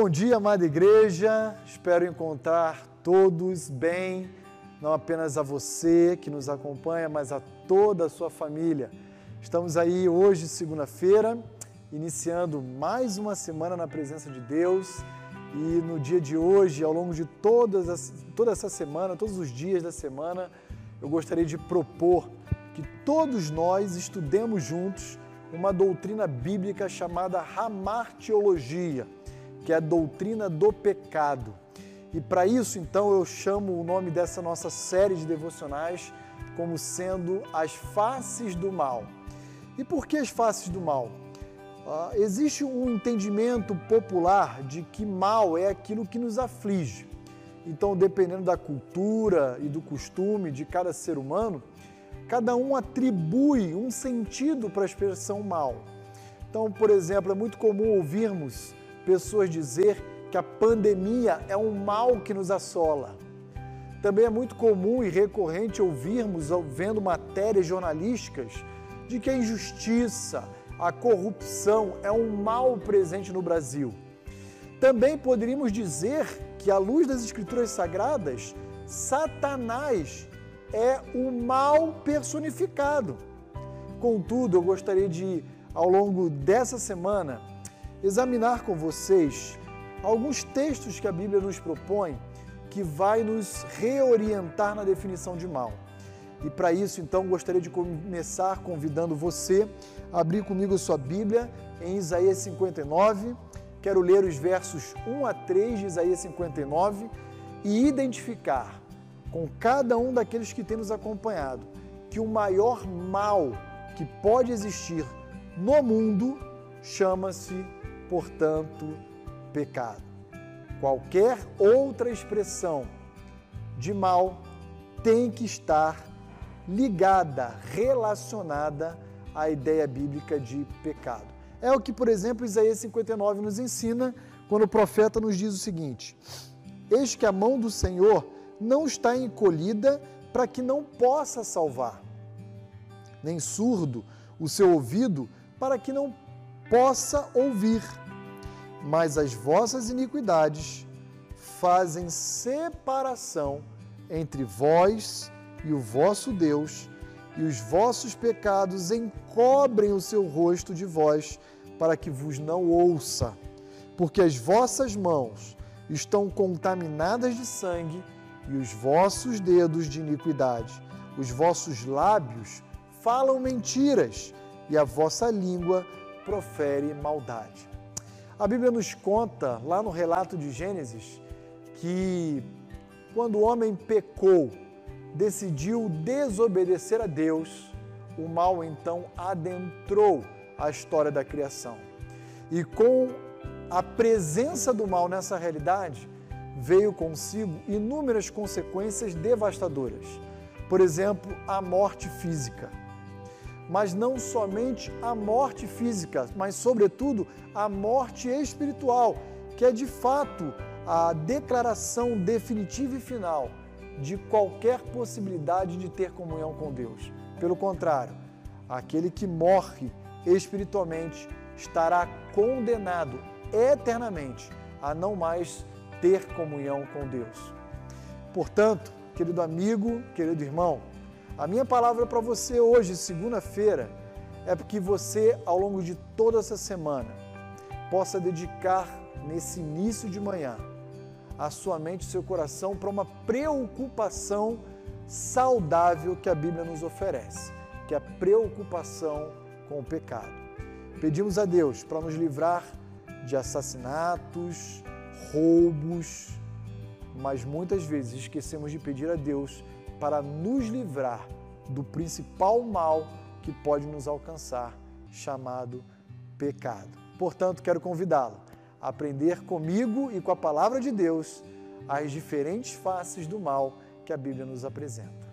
Bom dia, amada igreja. Espero encontrar todos bem, não apenas a você que nos acompanha, mas a toda a sua família. Estamos aí hoje, segunda-feira, iniciando mais uma semana na presença de Deus. E no dia de hoje, ao longo de todas as, toda essa semana, todos os dias da semana, eu gostaria de propor que todos nós estudemos juntos uma doutrina bíblica chamada Hamartiologia, que é a doutrina do pecado. E para isso, então, eu chamo o nome dessa nossa série de devocionais como sendo as faces do mal. E por que as faces do mal? Uh, existe um entendimento popular de que mal é aquilo que nos aflige. Então, dependendo da cultura e do costume de cada ser humano, cada um atribui um sentido para a expressão mal. Então, por exemplo, é muito comum ouvirmos pessoas dizer que a pandemia é um mal que nos assola. Também é muito comum e recorrente ouvirmos, vendo matérias jornalísticas, de que a injustiça, a corrupção é um mal presente no Brasil. Também poderíamos dizer que, à luz das Escrituras Sagradas, Satanás é o mal personificado. Contudo, eu gostaria de, ao longo dessa semana, examinar com vocês alguns textos que a Bíblia nos propõe que vai nos reorientar na definição de mal. E para isso, então, gostaria de começar convidando você a abrir comigo sua Bíblia em Isaías 59. Quero ler os versos 1 a 3 de Isaías 59 e identificar com cada um daqueles que tem nos acompanhado que o maior mal que pode existir no mundo chama-se, portanto, pecado. Qualquer outra expressão de mal tem que estar ligada, relacionada à ideia bíblica de pecado. É o que, por exemplo, Isaías 59 nos ensina quando o profeta nos diz o seguinte: Eis que a mão do Senhor não está encolhida para que não possa salvar, nem surdo o seu ouvido para que não possa ouvir. Mas as vossas iniquidades fazem separação entre vós e o vosso Deus, e os vossos pecados encobrem o seu rosto de vós, para que vos não ouça. Porque as vossas mãos estão contaminadas de sangue e os vossos dedos de iniquidade. Os vossos lábios falam mentiras e a vossa língua profere maldade. A Bíblia nos conta, lá no relato de Gênesis, que quando o homem pecou, decidiu desobedecer a Deus, o mal então adentrou a história da criação. E com a presença do mal nessa realidade, veio consigo inúmeras consequências devastadoras. Por exemplo, a morte física. Mas não somente a morte física, mas, sobretudo, a morte espiritual, que é de fato a declaração definitiva e final de qualquer possibilidade de ter comunhão com Deus. Pelo contrário, aquele que morre espiritualmente estará condenado eternamente a não mais ter comunhão com Deus. Portanto, querido amigo, querido irmão, a minha palavra para você hoje, segunda-feira, é porque você, ao longo de toda essa semana, possa dedicar nesse início de manhã a sua mente e seu coração para uma preocupação saudável que a Bíblia nos oferece, que é a preocupação com o pecado. Pedimos a Deus para nos livrar de assassinatos, roubos, mas muitas vezes esquecemos de pedir a Deus para nos livrar do principal mal que pode nos alcançar, chamado pecado. Portanto, quero convidá-lo a aprender comigo e com a palavra de Deus as diferentes faces do mal que a Bíblia nos apresenta.